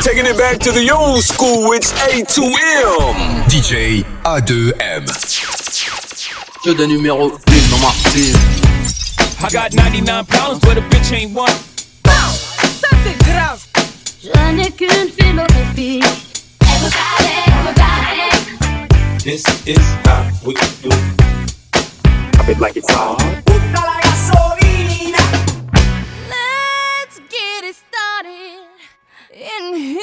Taking it back to the old school, it's A2M. DJ A2M. Jeu de numéro 1 dans ma I got 99 pounds, but a bitch ain't one. Ça c'est grave. Je n'ai qu'une philosophie. Everybody, everybody. This is how we do. Pop it like it's hot. Yeah.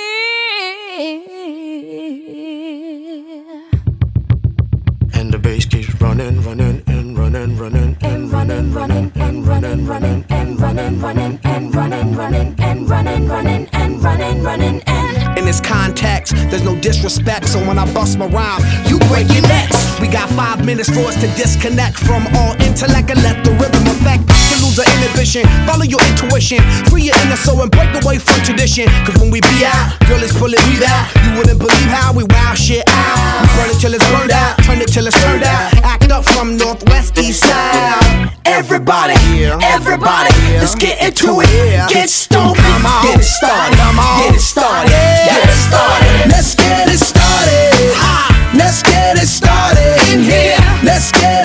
Running, and running, running, and running, running, and running, running, and running, running, and running, running, and running, running, and. In this context, there's no disrespect, so when I bust my rhyme, you break your necks. We got five minutes for us to disconnect from all intellect and let the rhythm affect. Lose the inhibition, follow your intuition, free your inner soul and break away from tradition. Cause when we be out, girl, it's pulling me out. You wouldn't believe how we wow shit out. We burn it till it's burned out, turn it till it's turned out. Act up from northwest, east side. Everybody, everybody, let's get into it. Get stupid, get it started, get it started, get it started. Let's get it started. Let's get it started. In here. Let's get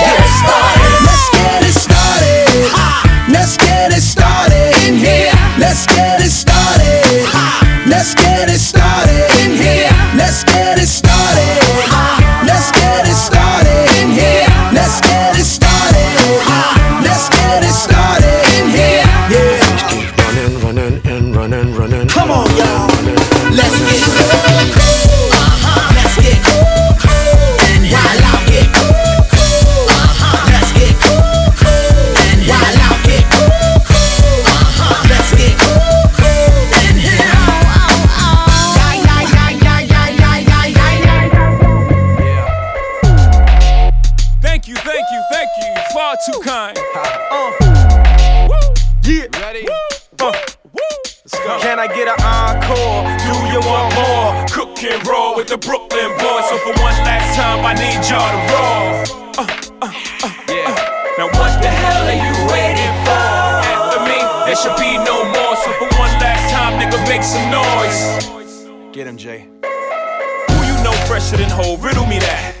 And roll with the Brooklyn boys. So for one last time, I need y'all to roll. Uh, uh, uh, uh. Now what the hell are you waiting for? After me, there should be no more. So for one last time, nigga, make some noise. Get him, Jay. Who you know fresher than Hov? Riddle me that.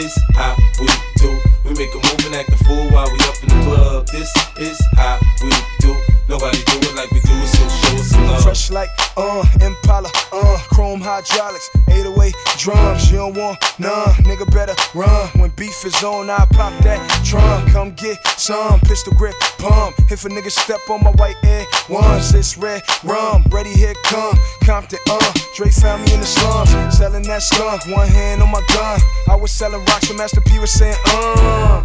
is how we do. We make a move and act the fool while we up in the club. This is like, uh, Impala, uh, chrome hydraulics, 808 drums. You don't want none, nigga better run. When beef is on, I pop that drum. Come get some pistol grip pump. If a nigga step on my white air ones, it's red rum. Ready, here come Compton, uh. Dre found me in the slums, selling that skunk. One hand on my gun. I was selling rocks, so Master P was saying, uh.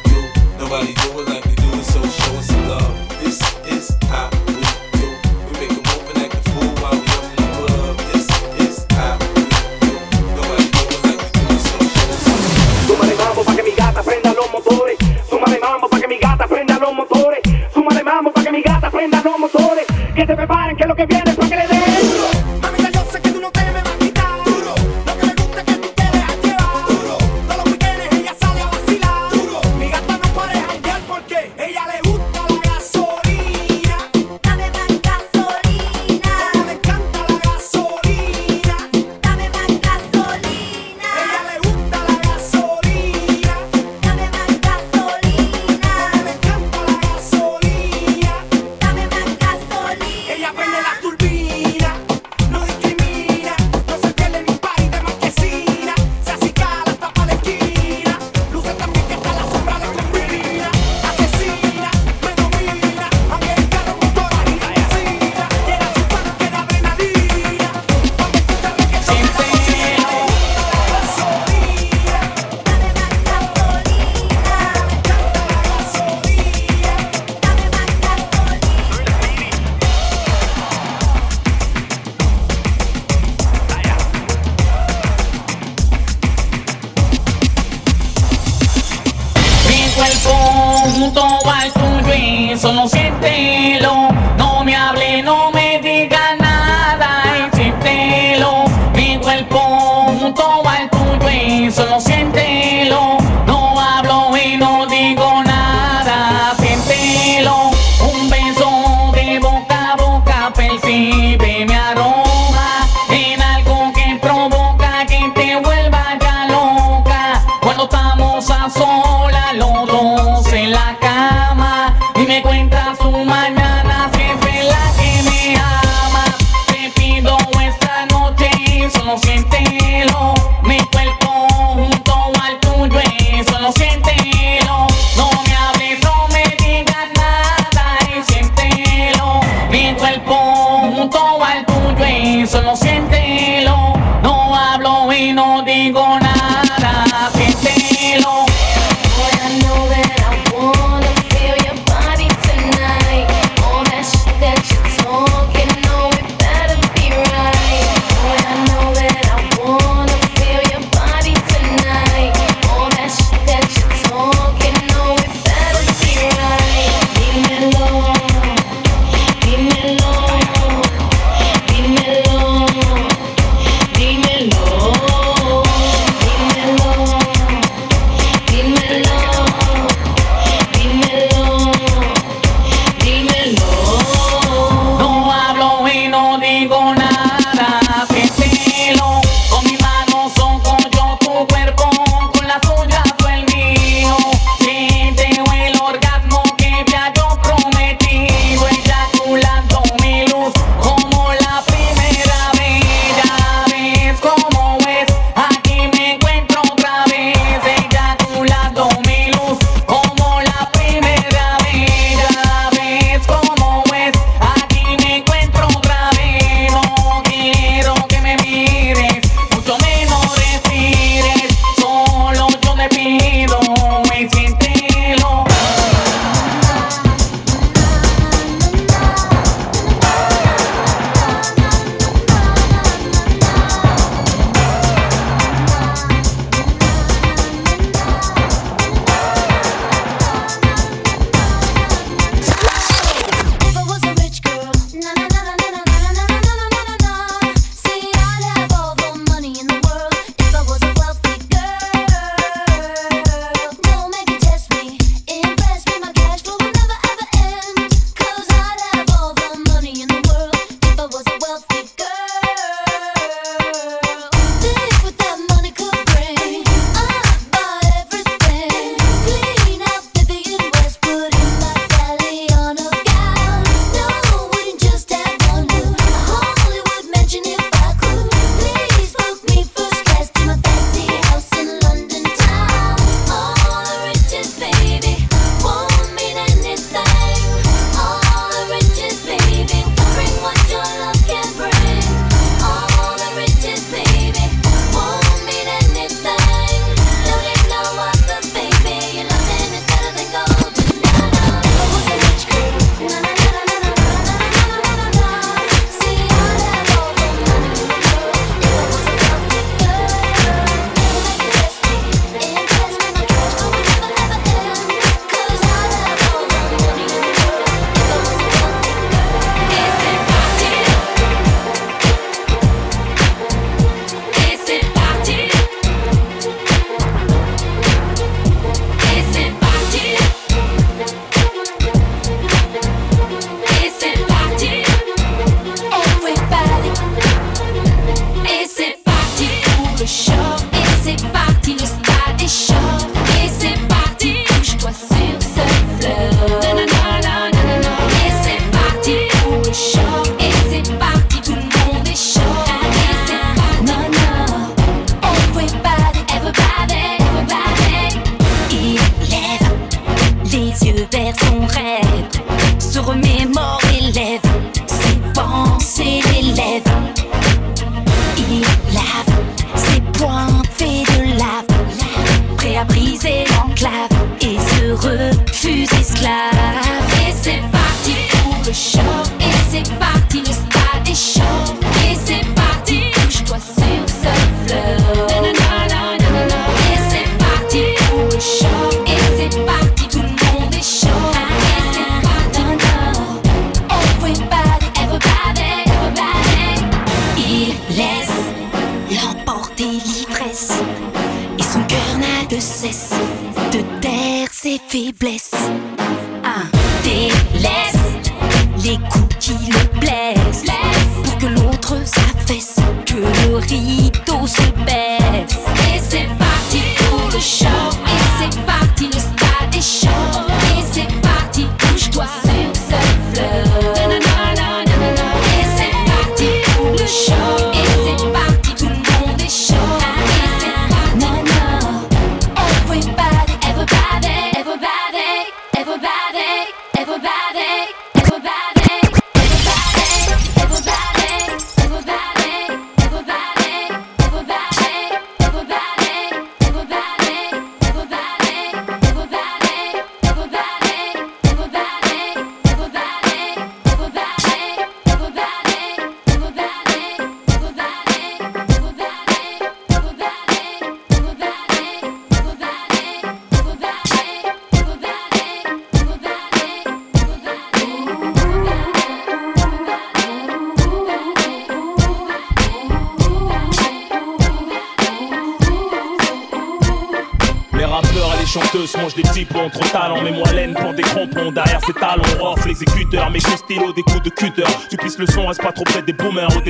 Nobody do it like we do it, so show us some love. This is how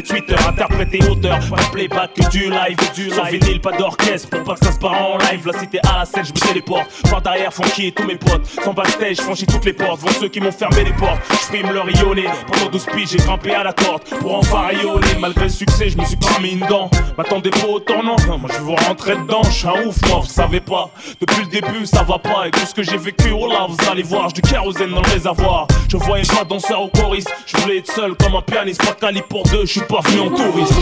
boomers live du Sans vinyle, pas d'orchestre pour pas que ça se barre en live. La cité à la scène, je me téléporte Par derrière, Funky et tous mes potes. Sans backstage, je franchis toutes les portes. Vont ceux qui m'ont fermé les portes. Je frime le rayonner. Pendant 12 piges, j'ai grimpé à la corde Pour enfin rayonner Malgré le succès, je me suis pas mis une dent. M'attendez pas au tournant Non, Moi je vous rentrer dedans, je un ouf, moi, vous savez pas. Depuis le début, ça va pas. Et tout ce que j'ai vécu, oh là, vous allez voir. J'ai du kérosène dans le réservoir. Je voyais pas danseur au choriste. Je voulais être seul comme un pianiste. Pas cali pour deux, je suis pas venu en touriste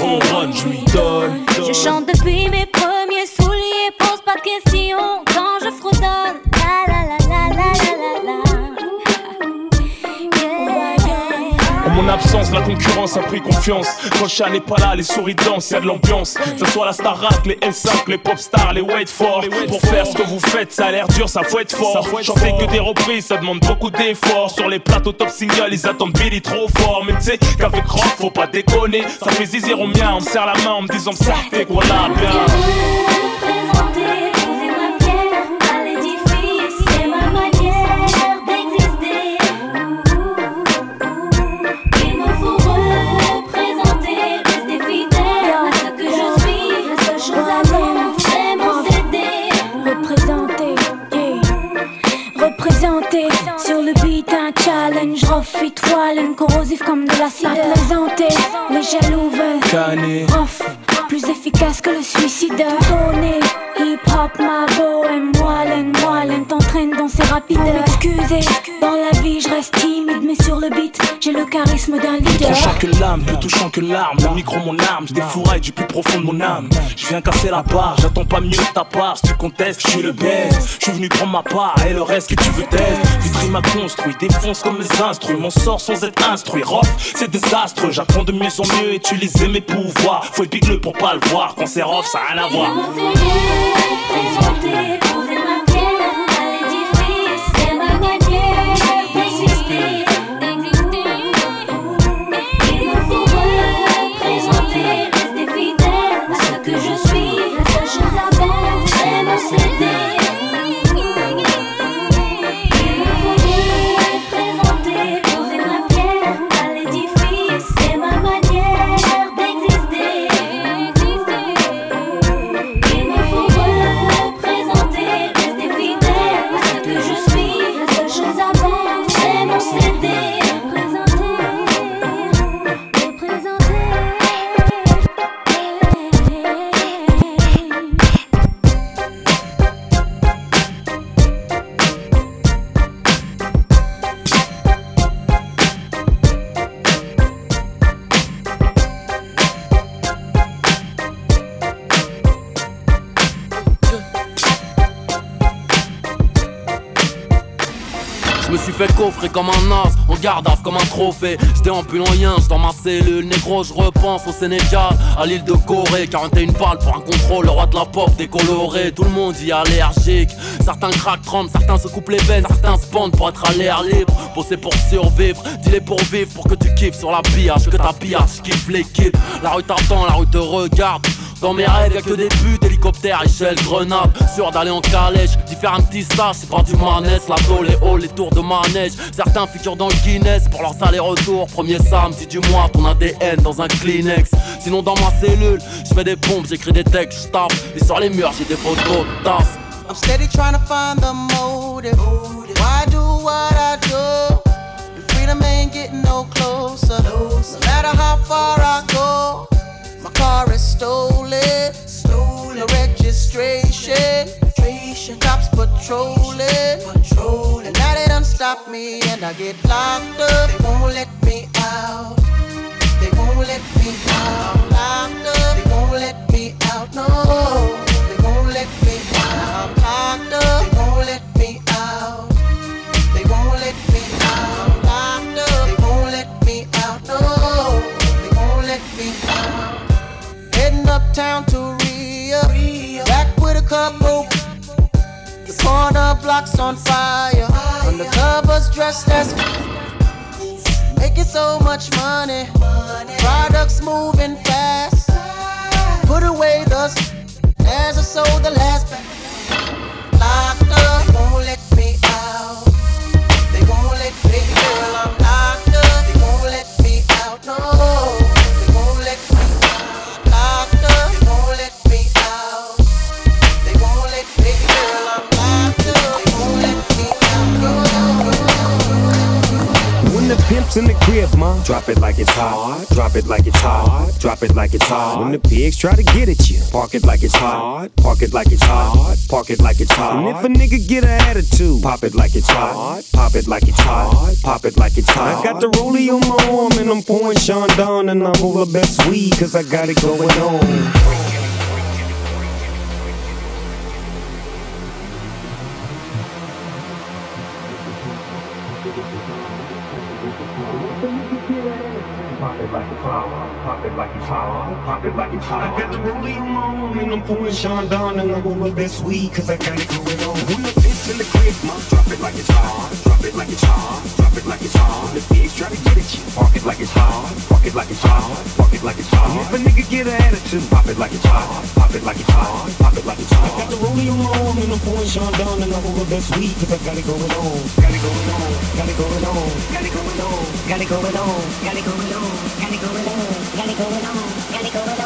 ronronne, je lui donne Je chante depuis mes premiers souliers, pose pas de questions quand je fredonne. La la la la la la la la. Yeah, yeah. En mon absence, la concurrence a pris confiance. Chat n'est pas là, les souris dansent, y'a de l'ambiance. Que ce soit la Starac, les S5, les pop stars, les wait for. Pour faire ce que vous faites, ça a l'air dur, ça faut être fort. Chanter que des reprises, ça demande beaucoup d'efforts. Sur les plateaux top single, ils attendent Billy trop fort. Mais tu sais qu'avec rock, faut pas déconner. Ça fait zizir au mien, on me serre la main en me disant ça fait quoi là, bien. Wallen, corrosif comme de l'acide. À plaisanter, les jaloux veulent Canet. rough, plus efficace que le suicide. Donner, hip hop, ma bohème, rapides. Excusez, dans la vie je reste timide, mais sur le beat, j'ai le charisme d'un Plus leader. tranchant que l'âme, plus touchant que l'arme. Le micro, mon arme, je défouraille du plus profond de mon âme. Je viens casser la barre, j'attends pas mieux de ta part. Si tu contestes, je suis le best. Je suis venu prendre ma part et le reste que tu veux test. Vitry m'a construit, défonce comme mes instruments. M'en sort sans être instruit. Rof, c'est désastre. J'apprends de mieux en mieux, utiliser mes pouvoirs. Faut être pour pas le voir. Quand c'est rough, ça a rien à voir. Comme un as, en garde comme un trophée. J'étais en pull en dans ma cellule, négro, je repense au Sénégal, à l'île de Corée. 41 balles pour un contrôle, le roi de la pop décoloré. Tout le monde y est allergique. Certains craquent 30, certains se coupent les veines, certains se pendent pour être à l'air libre. Bosser pour survivre, dis-les pour vivre, pour que tu kiffes sur la pillage, que ta pillage kiffe l'équipe. La rue t'attend, la rue te regarde. Dans mes rêves, y'a que des buts, hélicoptère, échelle, grenade. Sûr d'aller en calèche, d'y faire un petit stage, c'est pas du manès. La les hauts, les tours de manège. Certains figurent dans le Guinness pour leur aller-retour. Premier samedi du mois, ton ADN dans un Kleenex. Sinon, dans ma cellule, je fais des pompes, j'écris des textes, j'tape. Et sur les murs, j'ai des photos de tasse. I'm steady trying to find the motive. Why do what I do? Freedom ain't getting no closer. No matter how far I go. My car is stolen. Stolen. No registration. registration. Cops patrolling. patrolling. And now they done stop me and I get locked up. They won't let hot. When the pigs try to get at you, park it like it's hot. Park it like it's hot. Park it like it's hot. And if a nigga get an attitude, pop it like it's hot. Pop it like it's hot. Pop it like it's hot. I got the rollie on my arm and I'm pouring Chandon and I roll the best weed cause I got it going on. I got the rollie on my arm and I'm pouring Chandon and I'm over that sweet cause I got it going on. When the bitch in the crib, mom, drop it like it's hot. Drop it like it's hot. Drop it like it's hot. The pigs try to get at you. Park it like it's hot. Park it like it's hot. Park it like it's hot. If a nigga get an attitude, pop it like it's hot. Pop it like it's hot. Pop it like it's hot. I got the rollie on my arm and I'm pouring Chandon and I'm over that sweet cause I got it going on. Got it going on. Got it going on. Got it going on. Got it going on. Got it going on. Got it going on. Got it going on. Got it going on.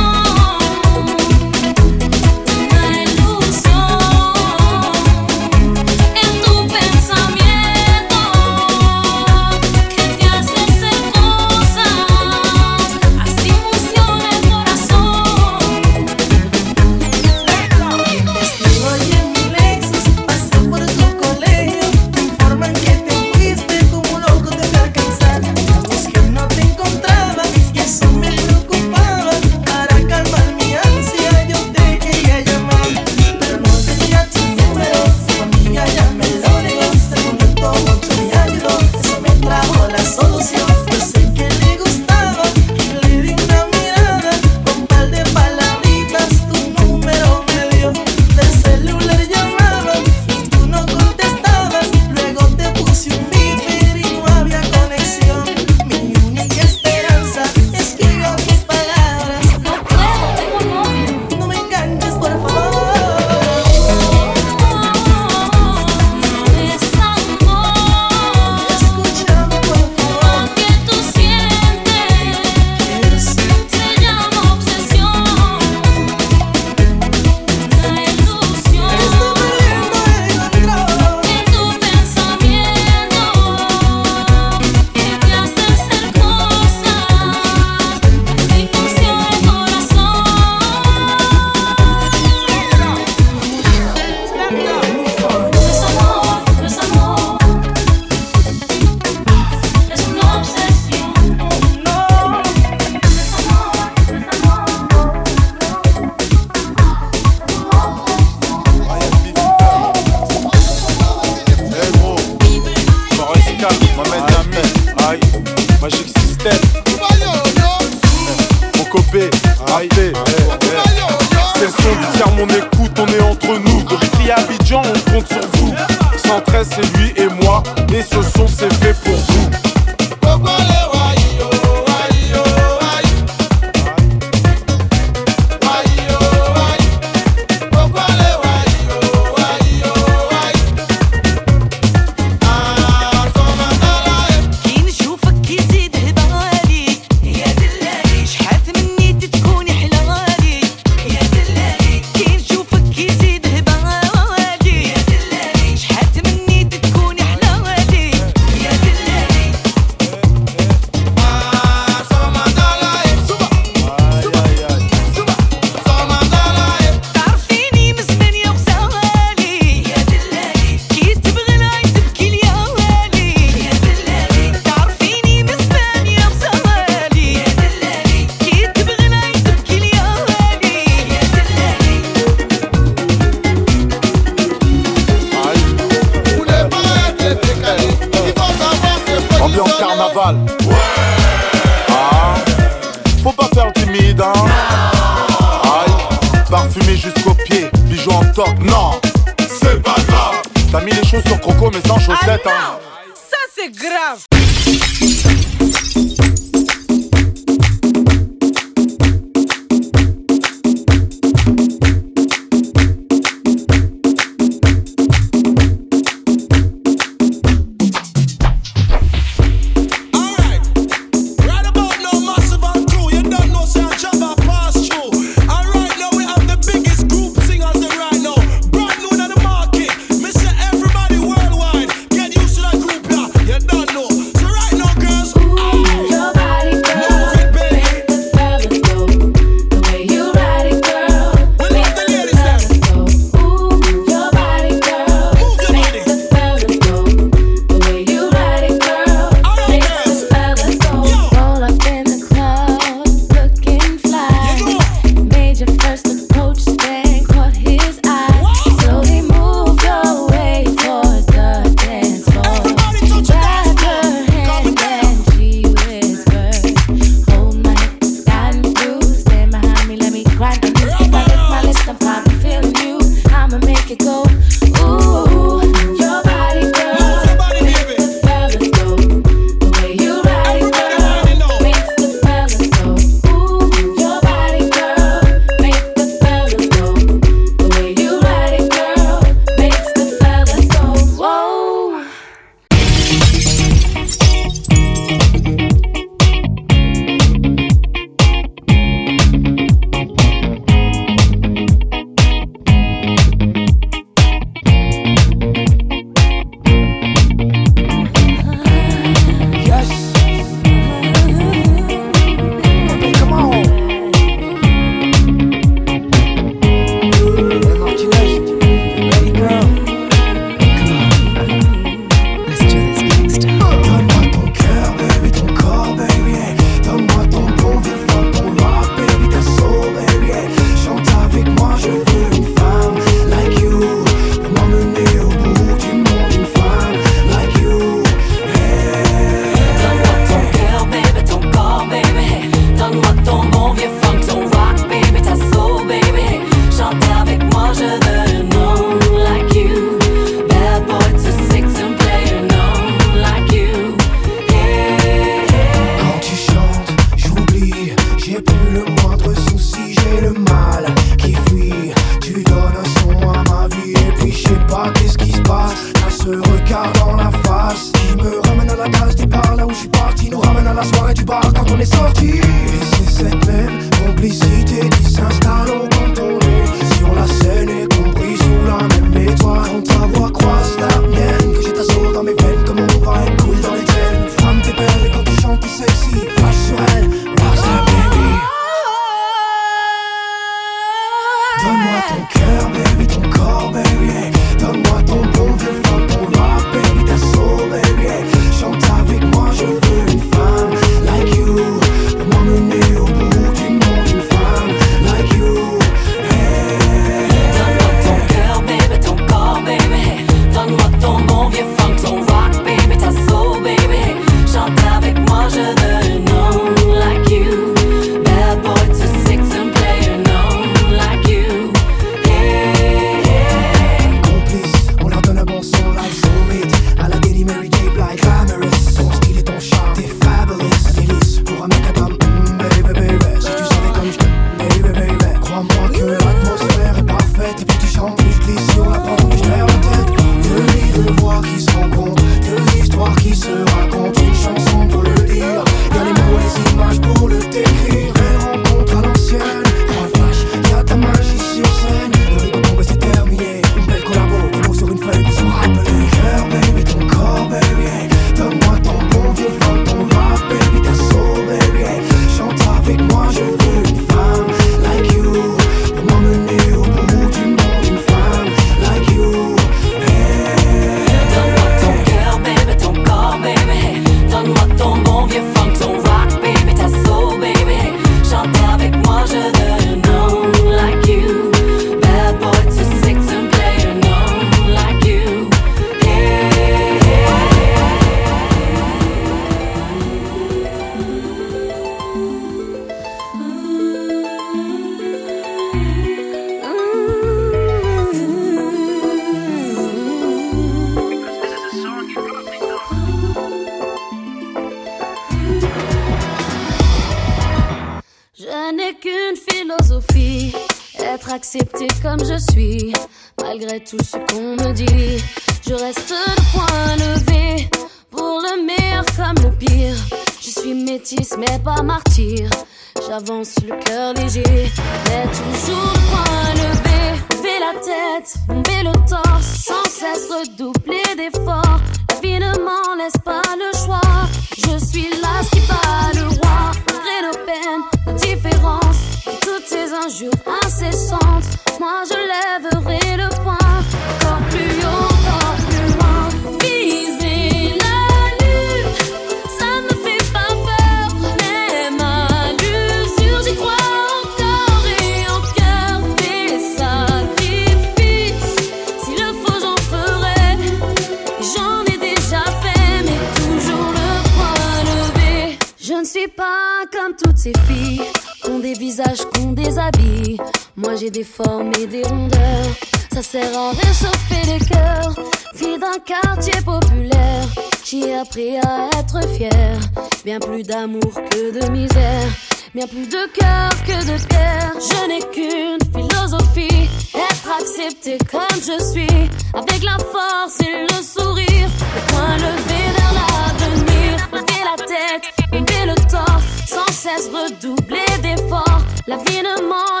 Suis. Avec la force et le sourire. Le point levé vers l'avenir. Lever la tête, lever le torse. Sans cesse redoubler d'efforts. La vie ne m'en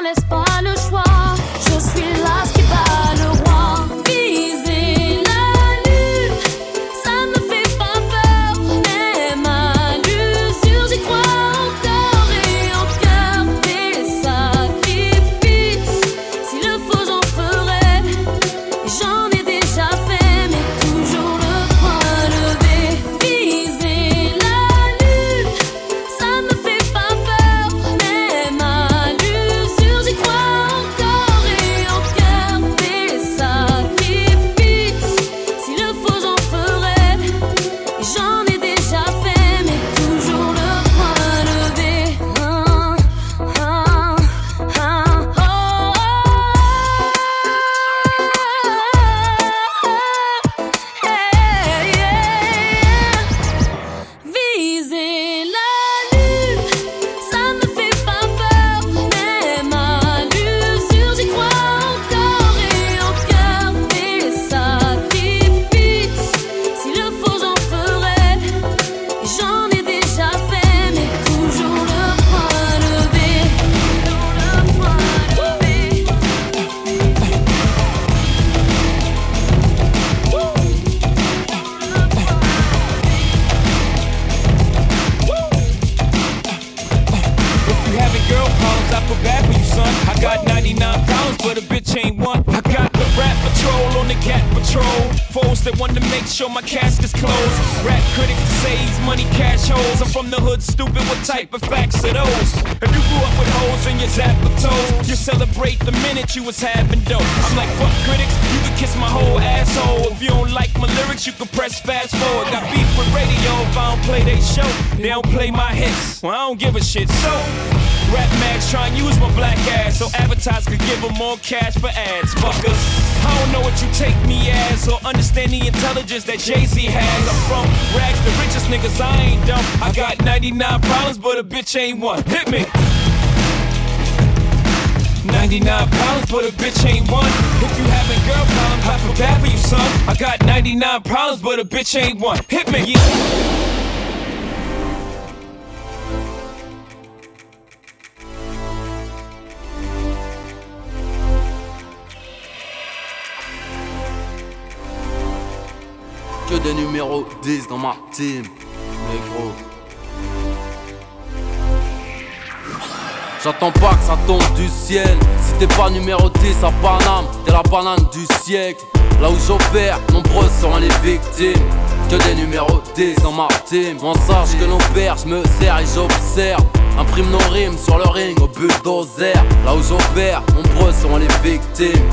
minute you was having dope. I'm like, fuck critics, you can kiss my whole asshole. If you don't like my lyrics, you can press fast forward. Got beef with radio if I don't play they show. They don't play my hits. Well, I don't give a shit. So, Rap Max try to use my black ass so advertisers could give them more cash for ads. Fuckers, I don't know what you take me as or understand the intelligence that Jay Z has. I'm from rags, the richest niggas. I ain't dumb. I got 99 problems, but a bitch ain't one. Hit me. 99 problems, but a bitch ain't one. If you having girl problems, I feel bad for you, son. I got 99 problems, but a bitch ain't one. Hit me. Yeah. Que des numéros 10 dans ma team, négro. J'attends pas que ça tombe du ciel. Si t'es pas numéro 10 à Paname, t'es la banane du siècle. Là où j'opère, nombreuses sont les victimes. Que des numéros 10 dans ma team. Sache que nos pères, je me sers et j'observe. Imprime nos rimes sur le ring au bulldozer. Là où j'opère, nombreuses sont les victimes.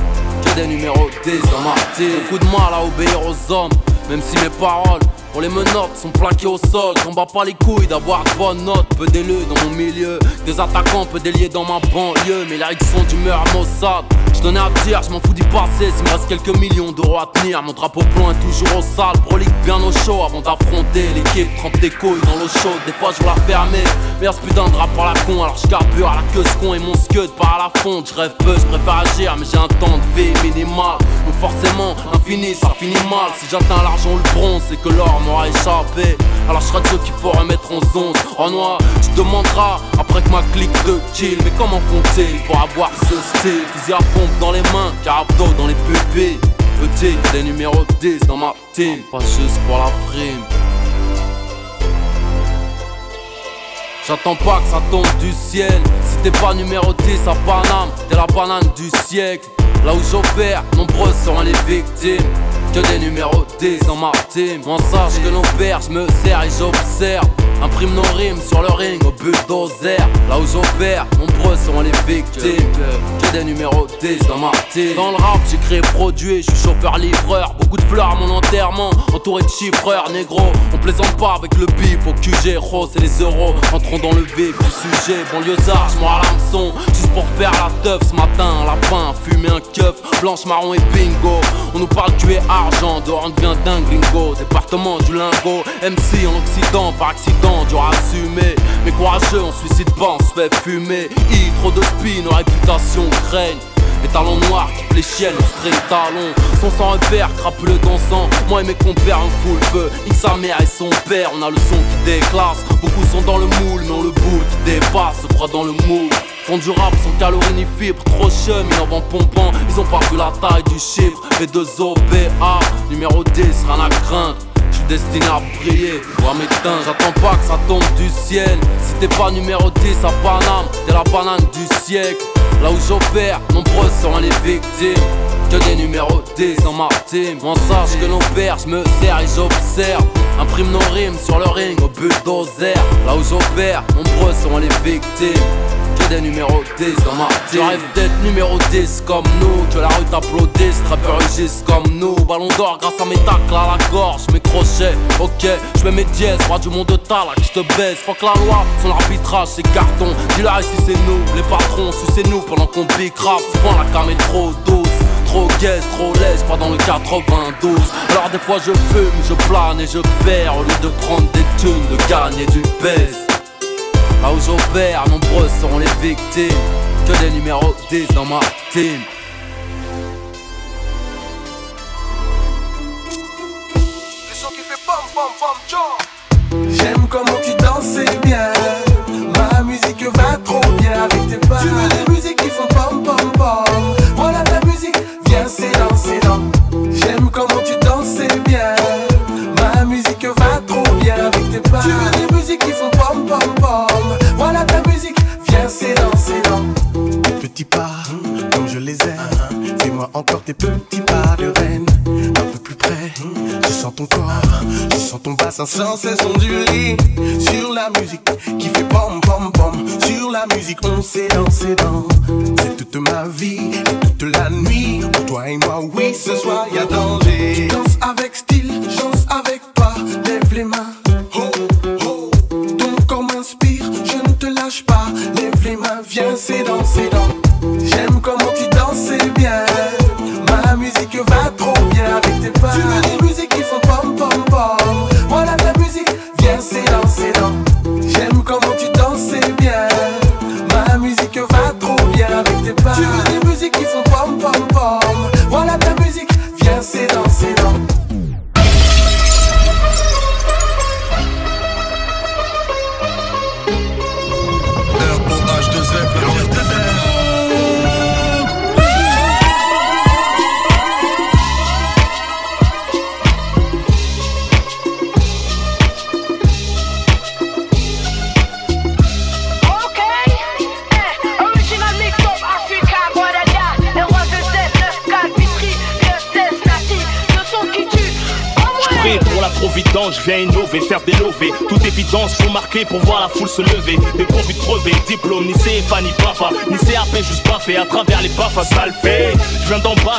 Que des numéros 10 dans ma team. Beaucoup de mal à obéir aux hommes, même si mes paroles les menottes sont plaquées au sol. J'en bats pas les couilles d'avoir de bonnes notes. Peu d'élus dans mon milieu, des attaquants, peu déliés dans ma banlieue. Mes lyrics sont d'humeur Mossad. Je à dire, je m'en fous d'y passer. S'il me reste quelques millions d'euros à tenir, mon drapeau blanc est toujours au sale. Prolique bien au chaud avant d'affronter l'équipe. Trempe des couilles dans l'eau chaude. Des fois, je la fermer. Mais ce putain de drap par la con. Alors je carbure à la queue ce con et mon scud part à la fonte. Je rêve je préfère agir, mais j'ai un temps de vie minimal. Donc forcément, infini, ça finit mal. Si j'atteins l'argent ou le bronze, c'est que l'or m'aura échappé. Alors je serai de qu'il faut remettre en zone. En noir, tu demanderas après que ma clique de kill. Mais comment font-ils pour avoir ce style? Fusil à dans les mains, carabdo dans les pupilles. Petit, des numéros 10 dans ma team. Pas juste pour la prime. J'attends pas que ça tombe du ciel. Si t'es pas numéro 10 à Paname, t'es la banane du siècle. Là où j'opère, nombreuses seront les victimes. Que des numéros 10 dans ma team. Moi sache que nos pères, je me sers et j'observe. Imprime nos rimes sur le ring au bulldozer. Là où j'opère, nombreux seront les victimes. Que des numéros 10 dans ma team. Dans le rap, j'ai créé produit, je suis chauffeur-livreur. Beaucoup de fleurs à mon enterrement, entouré de chiffreurs, négro. On plaisante pas avec le bif au QG, rose et les euros. Entrons dans le vif du sujet. Banlieusard, je à l'hameçon. Juste pour faire la teuf ce matin. Un lapin, fumer un keuf, blanche, marron et bingo. On nous parle tu es argent, dehors on devient dingue, gringo. Département du lingot, MC en Occident, par accident, dur à assumer. Mais courageux, on suicide pas, on se fait fumer. I, trop de spin, nos réputations craignent. Les talons noirs qui fléchiennent, nos straight talons. Son sans repère, crapuleux dansant. Moi et mes compères, un full feu. Nique sa mère et son père, on a le son qui déclasse. Beaucoup sont dans le moule, mais on le boule qui dépasse. Bras dans le moule. Font du rap sans calories ni fibres, trop chum, ils en vendent pompant. Ils ont pas vu la taille du chiffre. B2OBA, numéro 10, rien à craindre destiné à briller, ou à m'éteindre J'attends pas que ça tombe du ciel Si t'es pas numéro 10 à Paname, t'es la banane du siècle Là où j'opère, nombreuses seront les victimes. Que des numéros 10 dans ma team. On sache que nos pères, me sers et j'observe. Imprime nos rimes sur le ring au bulldozer. Là où j'opère, nombreuses seront les victimes. Des numéros 10 dans ma team. rêve d'être numéro 10 comme nous. Que la rue t'applaudisse, trappeur rugisse comme nous. Ballon d'or grâce à mes tacles à la gorge, mes crochets. Ok, je mets mes dièses, roi du monde de que je te baisse. Fuck la loi, son arbitrage, c'est carton. Dis-la ici c'est nous, les patrons, c'est nous pendant qu'on pique rap. Souvent la cam est trop douce. Trop gaze, trop laisse, pas dans le 92 Alors des fois je fume, je plane et je perds Au lieu de prendre des thunes, de gagner du baisse Là où j'opère, nombreuses seront les victimes. Que des numéros 10 dans ma team. J'aime comment tu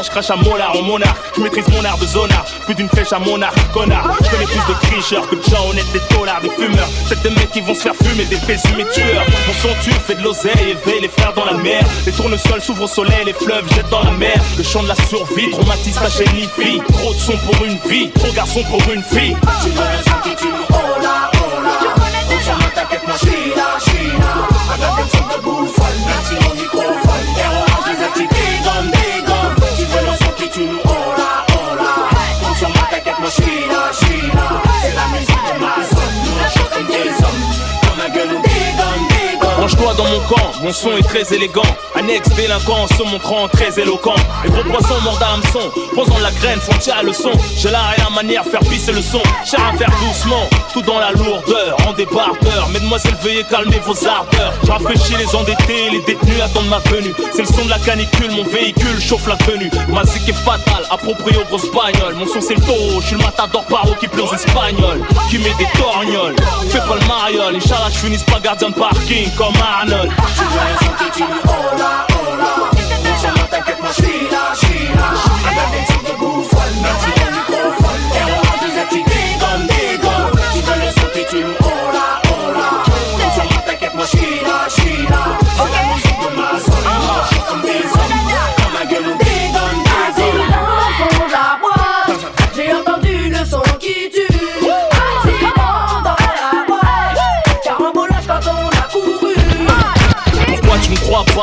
je crache à molar en monarque. Je maîtrise mon art de zonard, plus d'une flèche à mon art, connard. Je connais plus de tricheurs, que déjà honnête des dollars, des fumeurs. C'est des mecs qui vont se faire fumer, des présumés tueurs. Mon son tue, fait de l'oseille, éveille les frères dans la mer. Les tournesols s'ouvrent au soleil, les fleuves jettent dans la mer. Le chant de la survie, traumatise ni fille. Trop de son pour une vie, trop garçon pour une fille. Tu Range-toi dans mon camp, mon son est très élégant. Annexe délinquant, se montrant très éloquent. Les gros poissons mordent à hameçon, posant la graine, font tirer le son. J'ai la manière, faire pisser le son. Cher à faire doucement, tout dans la lourdeur, en débardeur. Mesdemoiselles, veuillez calmer vos ardeurs. Rafraîchis les endettés, les détenus attendent ma venue. C'est le son de la canicule, mon véhicule chauffe la tenue. Ma zik est fatale, approprié aux grosses bagnoles. Mon son c'est le taureau, je suis le matador paro qui plaît aux. Qui met des torgnoles, fais pas le mariole. Inch'Allah, je finisse pas gardien de parking comme Arnold. Tu veux le son qui tue, hola, hola Consomme, t'inquiète-moi, China, China Avec des sons de bouffonne, merci au microphone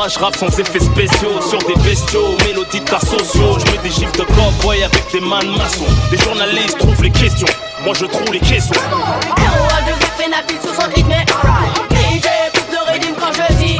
je rappe sans effets spéciaux Sur des bestiaux, mélodies de sociaux Je mets des gifs de cowboy avec des mains de maçon. Les journalistes trouvent les questions, moi je trouve les le rythme quand je dis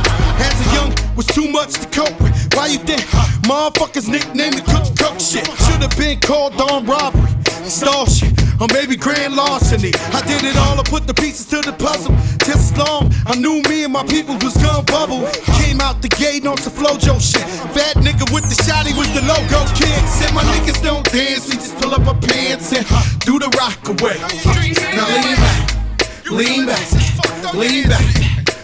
As a young, was too much to cope with. Why you think motherfuckers nicknamed me Cook Cook shit? Should've been called on robbery, stall shit, or maybe grand larceny. I did it all, I put the pieces to the puzzle. Just as long I knew me and my people was gonna bubble. Came out the gate on some Flojo shit. Fat nigga with the shotty was the logo kid. Said my niggas don't dance, we just pull up our pants and do the rock away. Now lean back, lean back, lean back. Lean back,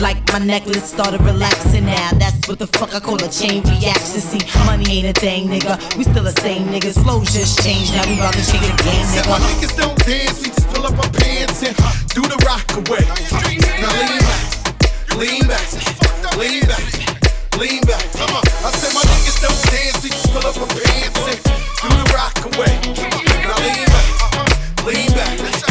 Like my necklace started relaxing now. That's what the fuck I call a chain reaction. See, money ain't a thing, nigga. We still the same niggas. Flows just changed. Now we about to change the game, nigga. Said my niggas don't dance, we just pull up our pants and do the rock away. Now lean back, lean back, lean back, lean back. Come on. I said my niggas don't dance, we just pull up our pants and do the rock away. Now lean back, lean back,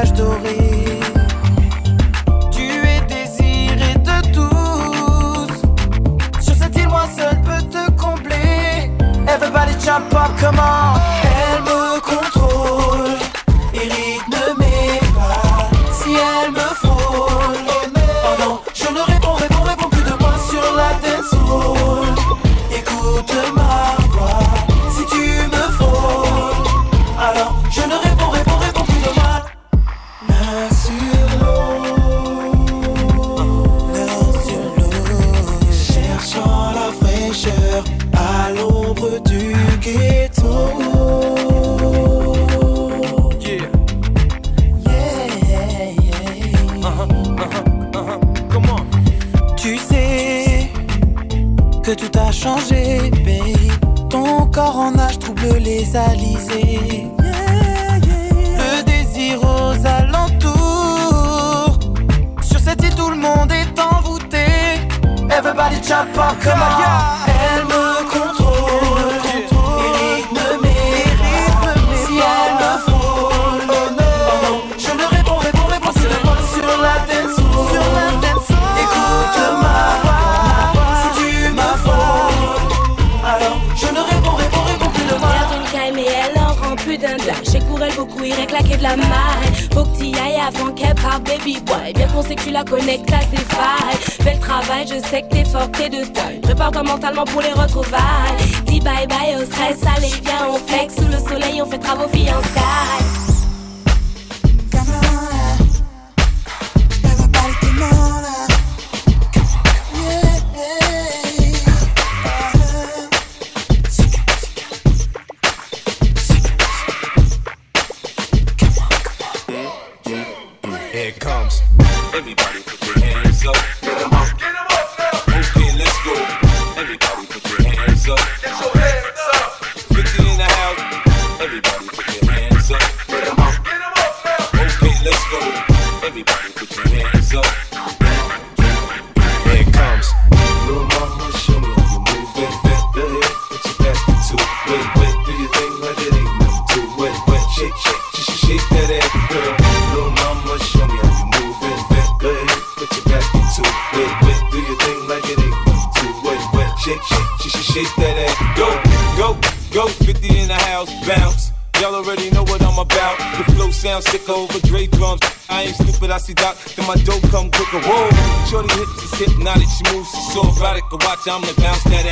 каждую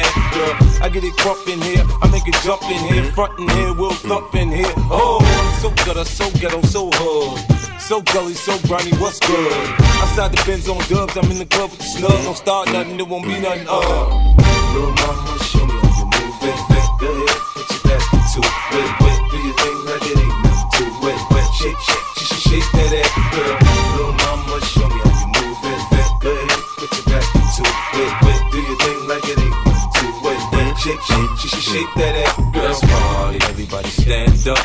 that girl. I get it crump in here, I make it jump in here, front in here, we'll thump in here. Oh, so gutter, so ghetto, so hood. So gully, so grimy, what's good? Outside the Benz on dubs, I'm in the club with the snug. Don't start nothing, there won't be nothing. Uh. Little mama, show me how you move it. Go ahead, put your back into it. Wet, wet, do your thing like it ain't nothing to it. Wet, shake, shake shake, shake, shake, shake that ass. Let's party, everybody stand up.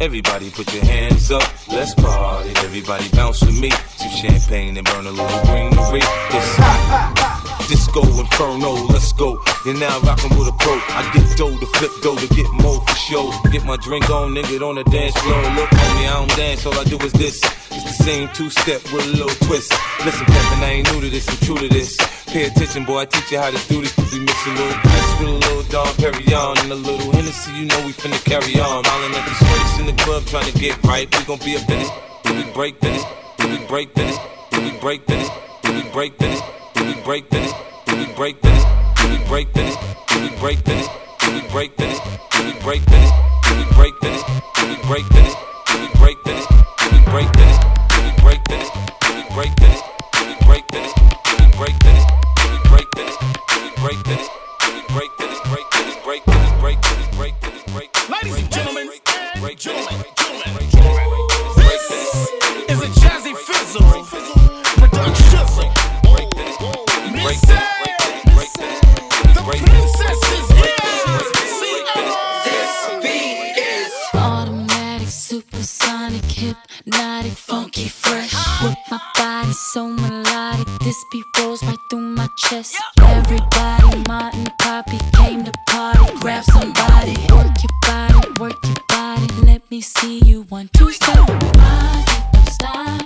Everybody put your hands up, let's party. Everybody bounce with me. Some champagne and burn a little greenery. It's hot. Disco Inferno, let's go. You're now rocking with a pro. I get dough to flip dough to get more for show. Get my drink on, nigga, on the dance floor. Look on me, I don't dance, all I do is this. It's the same two step with a little twist. Listen, Peppin, I ain't new to this, I'm true to this. Pay attention, boy, I teach you how to do this. We mix a little Cris with a little Dom Perignon and a little Hennessy, you know we finna carry on. Island at the shorties in the club trying to get right. We gon' be up in this, till we break this, till we break this, till we break this, till we break this, we break this, we break this, we break this, we break this, we break this, we break this, we break this, we break this, we break this, we break this, we break this, we break this, we break this, we break this, we break this, we break this, we break this, break this, break this, break this, break this, break this. Ladies and gentlemen, gentlemen, gentlemen, Missy, the princess is here. This beat is Automatic, supersonic, hypnotic, funky, fresh. With my body so melodic, this beat rolls right through my chest. Everybody, Martin, Poppy came to party. Grab somebody, work your body, work your body. Let me see you one, two, step. Rock it, don't stop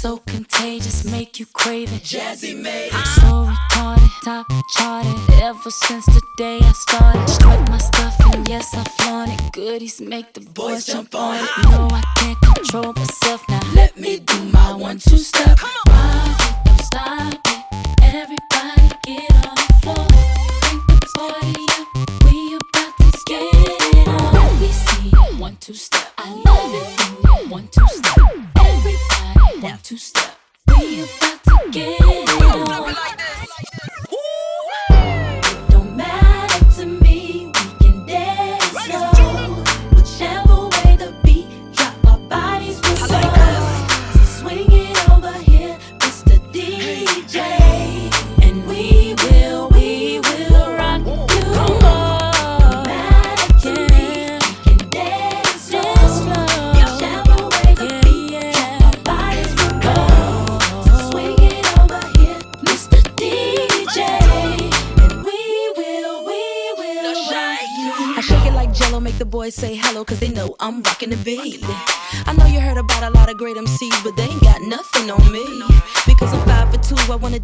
so contagious, make you crave it. Jazze made So retarded, top charted. Ever since the day I started, strut my stuff and yes I flaunt it. Goodies make the boys jump on it. No, I can't control myself now. Let me do my one two step. Rock it, don't stop it. Everybody get on the floor. Bring the party up. We about to get it on. Let me see one two step. I love it one two step. One two step. We about to get it on.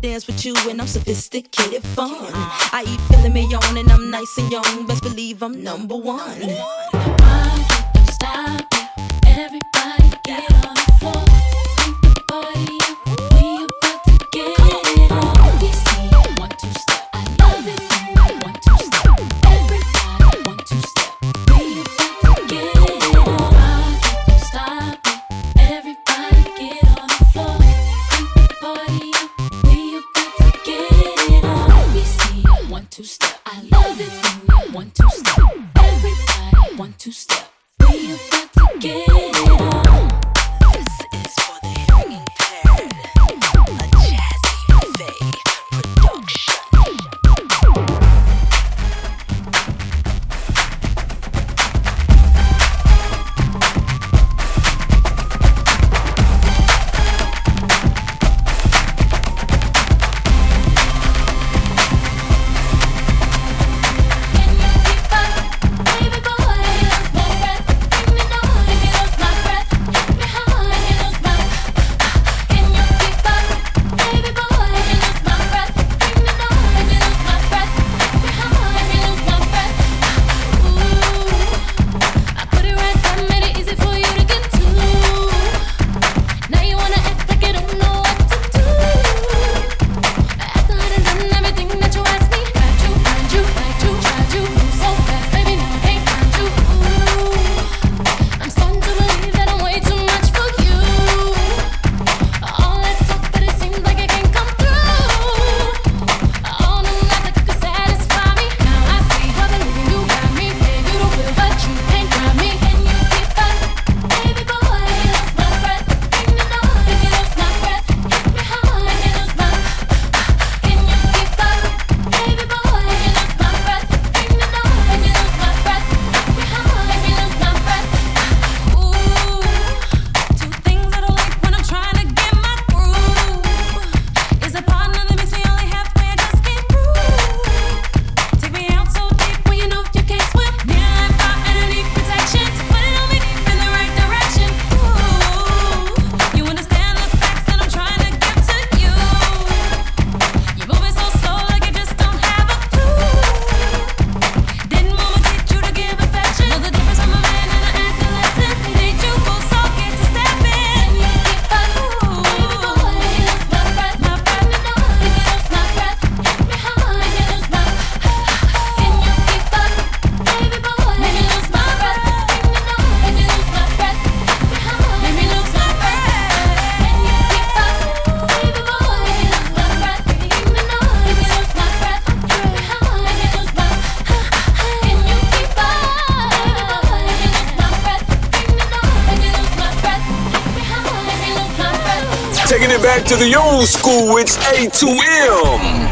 Dance with you, and I'm sophisticated fun. I eat filet mignon, and I'm nice and young, best believe I'm number one. Don't stop. Everybody to the old school, it's A2M.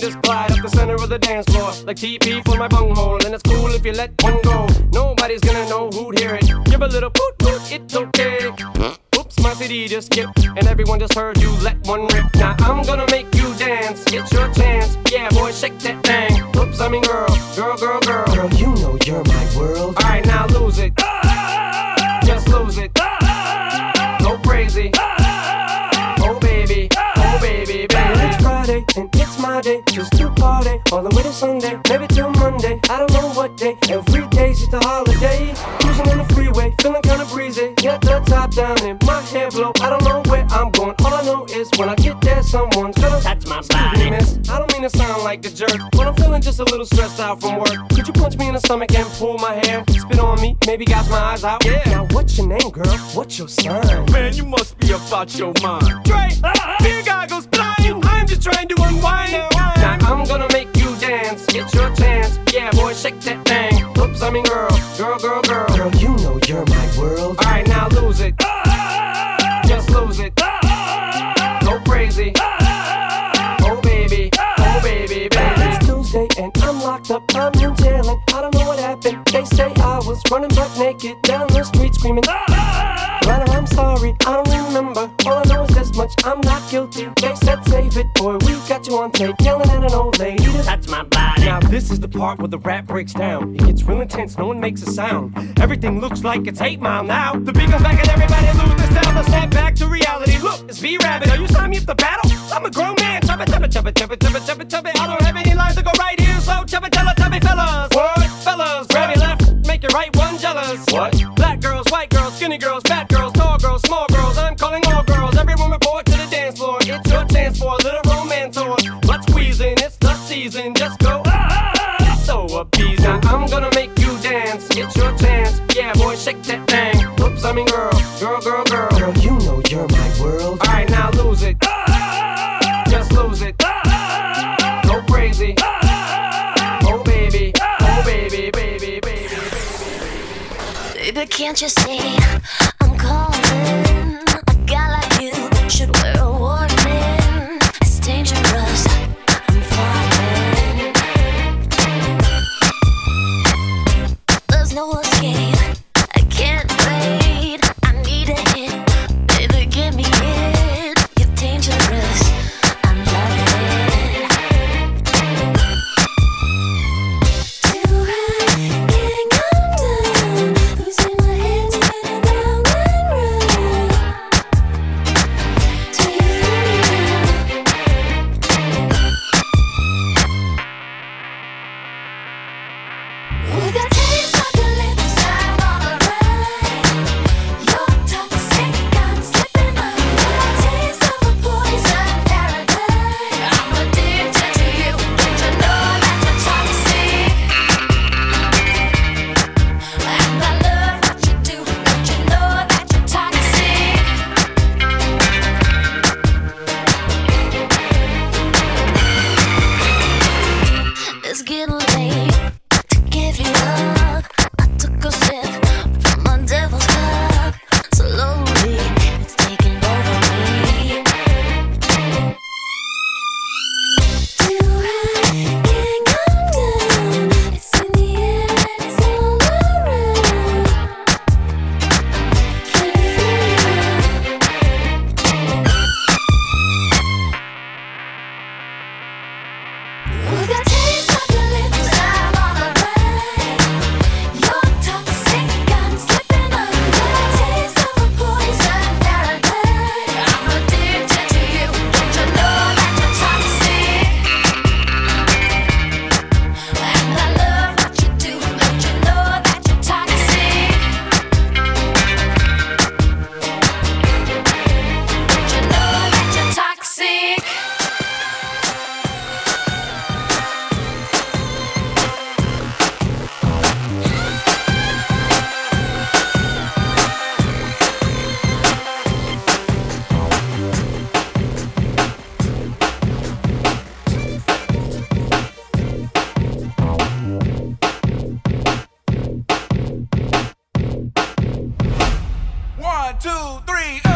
just glide up the center of the dance floor like TP for my bunghole. And it's cool if you let one about your son. Man, you must be about your mind. breaks down. It gets real intense, no one makes a sound. Everything looks like it's 8 Mile now. The beat comes back and everybody loses sound. Let's snap back to reality. Look, it's B-Rabbit. Are you signing me up to battle? I'm a grown man. Chubba, chubba, chubba, chubba, chubba, chubba, chubba. I don't have any Can't you see? two, three.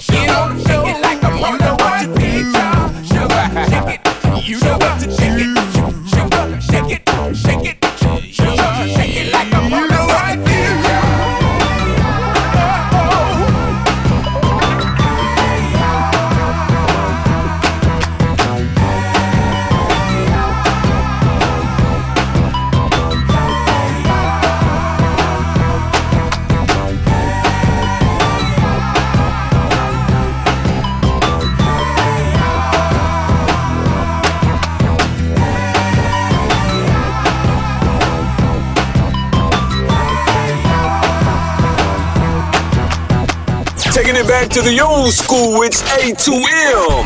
She don't show it like a mother. y'all. You know what. Back to the old school, it's A2M.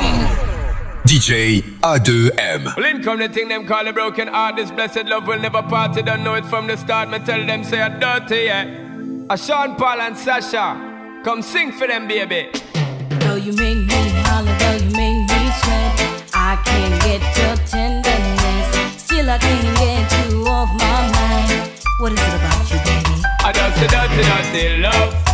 DJ A2M. Well, in come the thing them call a broken heart. This blessed love will never part. You don't know it from the start. Me tell them say I'm dirty, yeah. A Sean Paul and Sasha, come sing for them, baby. Though you make me holler, though you make me sweat, I can't get your tenderness. Still, I can't get you off my mind. What is it about you, baby? I don't say dirty, dirty, dirty love.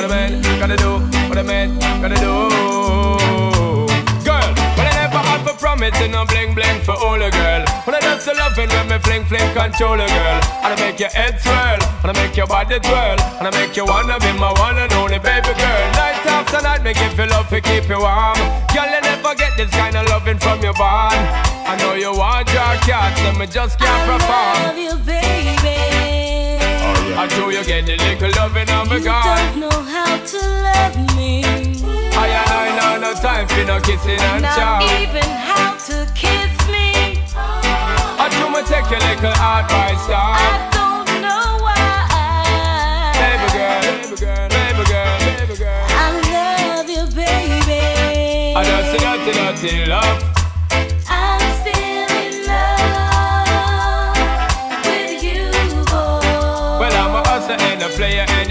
What a man gonna do? What a man gonna do? Girl, when I never had for promising no bling bling for all a girl. When I just loving when me fling fling control a girl. And I make your head swirl, and I make your body twirl, and I make you wanna be my one and only baby girl. Night after night, give you love to keep you warm. Girl, you never get this kind of loving from your bond. I know you want your cat, so me just can't perform. I love you, baby. I know you get the little loving on me You don't know how to love me. I and I know no time for no kissing and Not chow. even how to kiss me. I do me take your little advice, dog. I don't know why. Baby girl, baby girl, baby girl, baby girl. I love you, baby. I just see dirty, dirty love.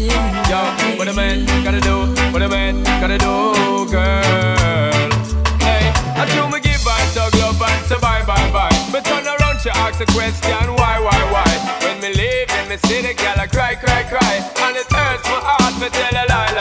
Yo, what a man gotta do, what a man gotta do, girl. Hey, I told me give her thug love and say bye, bye, bye. But turn around, she ask a question, why, why, why? When me leave, then me see the girl, I cry, cry, cry. And it hurts my heart to tell a lie.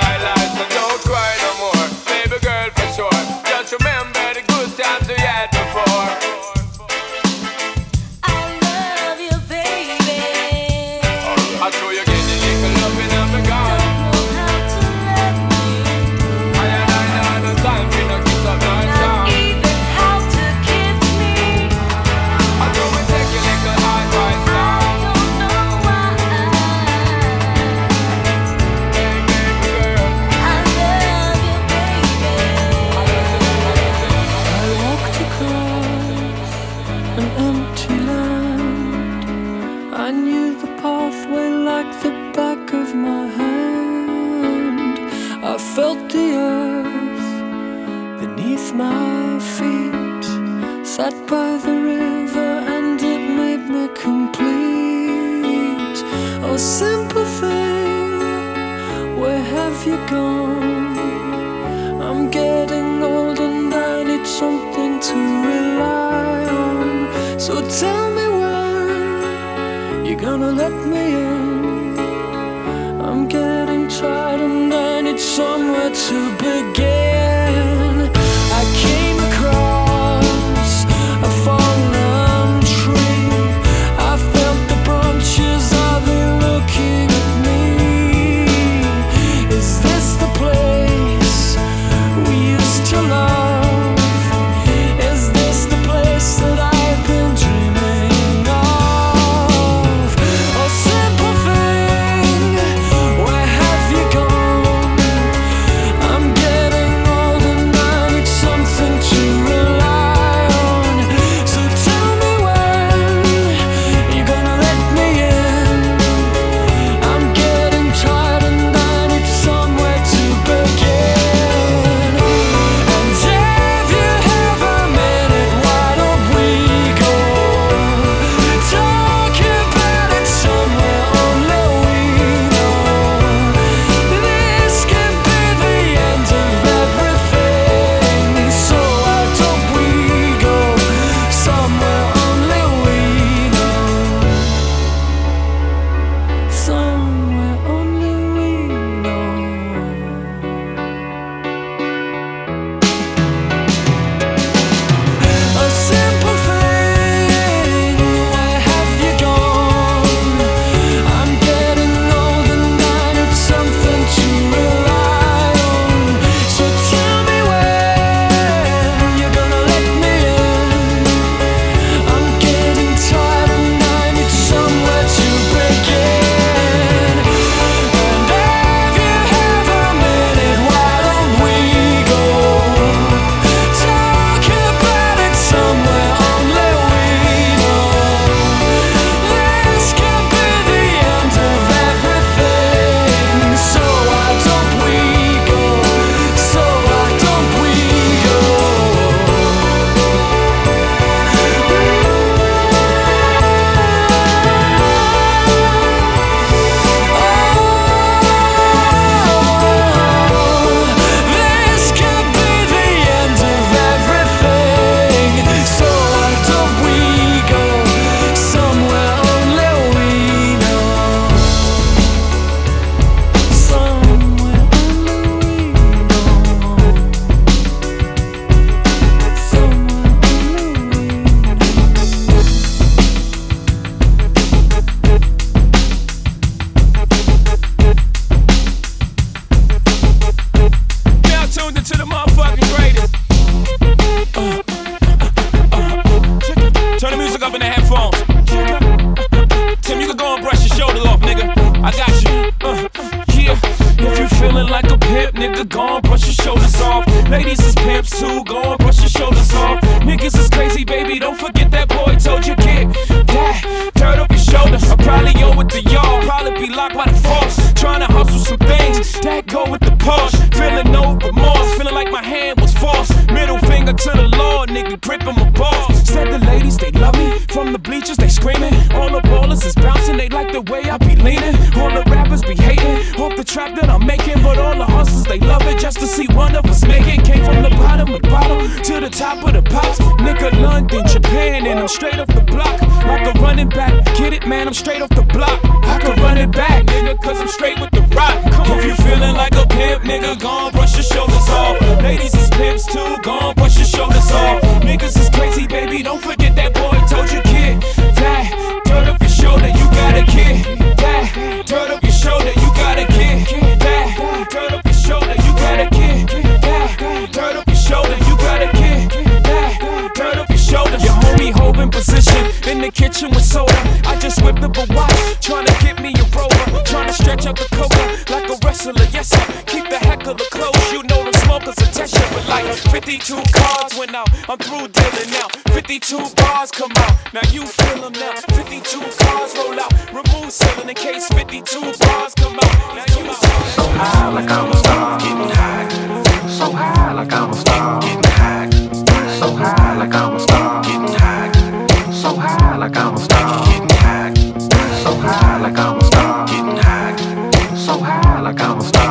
like I stop.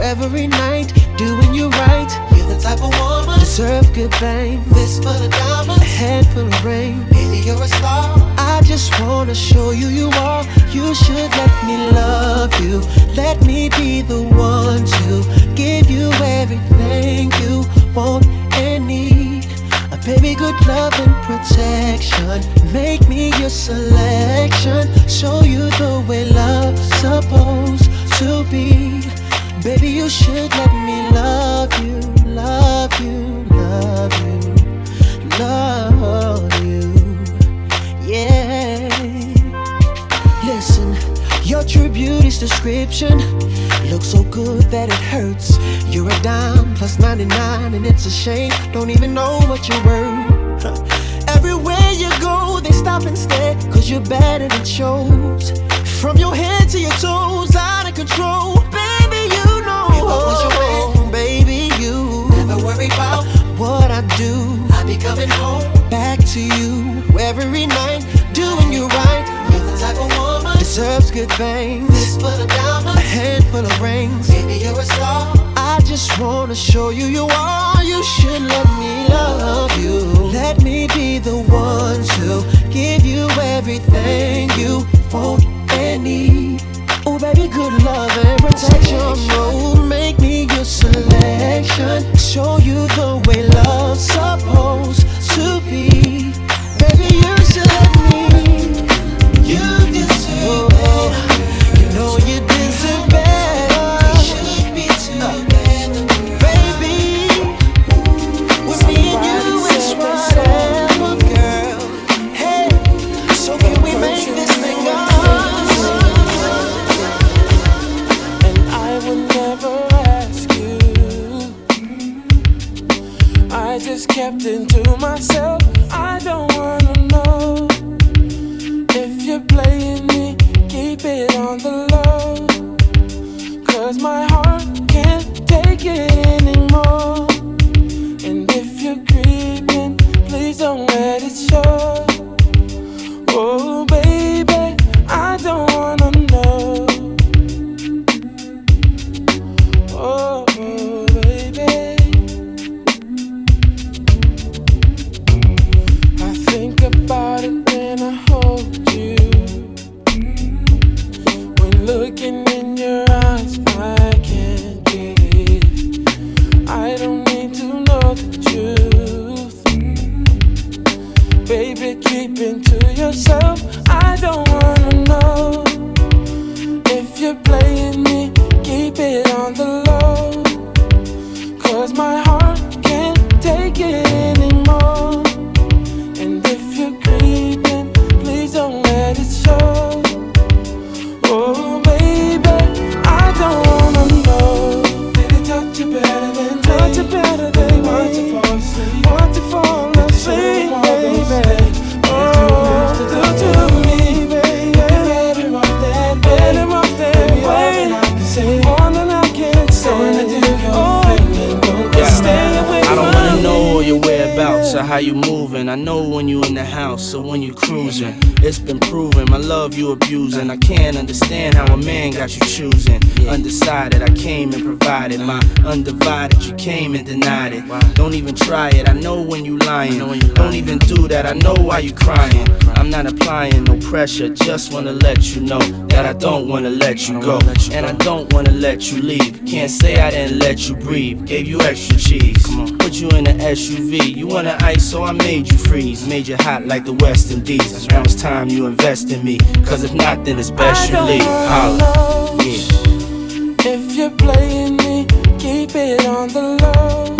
every night, doing you right. You're the type of woman deserve good fame. This full of diamonds, a head full of rain. Baby, you're a star. I just wanna show you you are. You should let me love you. Let me be the one to give you everything you want and need. A baby, good love and protection. Make me your selection. Show you the way love's supposed to be. Baby, you should let me love you, love you, love you, love you. Yeah. Listen, your true beauty's description looks so good that it hurts. You're a dime plus 99, and it's a shame. Don't even know what you're worth. Everywhere you go, they stop and stare, cause you're better than shows. From your head to your toes, out of control. Baby, you know. What was your oh. man? Baby, you. Never worry about what I do. I be coming home back to you every night, doing you right. You're the type of woman deserves good things. Fist full of diamonds, a handful of rings. Baby, you're a star. I just wanna show you you are. You should let me love you. Let me be the one to give you everything you want and need. Baby, good love and protection. Oh, make me your selection. Show you the way love's supposed to be. Or when you cruising. It's been proven my love you abusing. I can't understand how a man got you choosing. Undecided, I came and provided my undivided. You came and denied it. Don't even try it. I know when you lying. Don't even do that. I know why you crying. I'm not applying no pressure. Just wanna let you know that I don't wanna let you go, and I don't wanna let you leave. Can't say I didn't let you breathe. Gave you extra cheese. Come on. Put you in an SUV. You want to ice, so I made you freeze. Made you hot like the West Indies. Now it's time you invest in me. Cause if not, then it's best you leave. Holla. Yeah. If you're playing me, keep it on the low.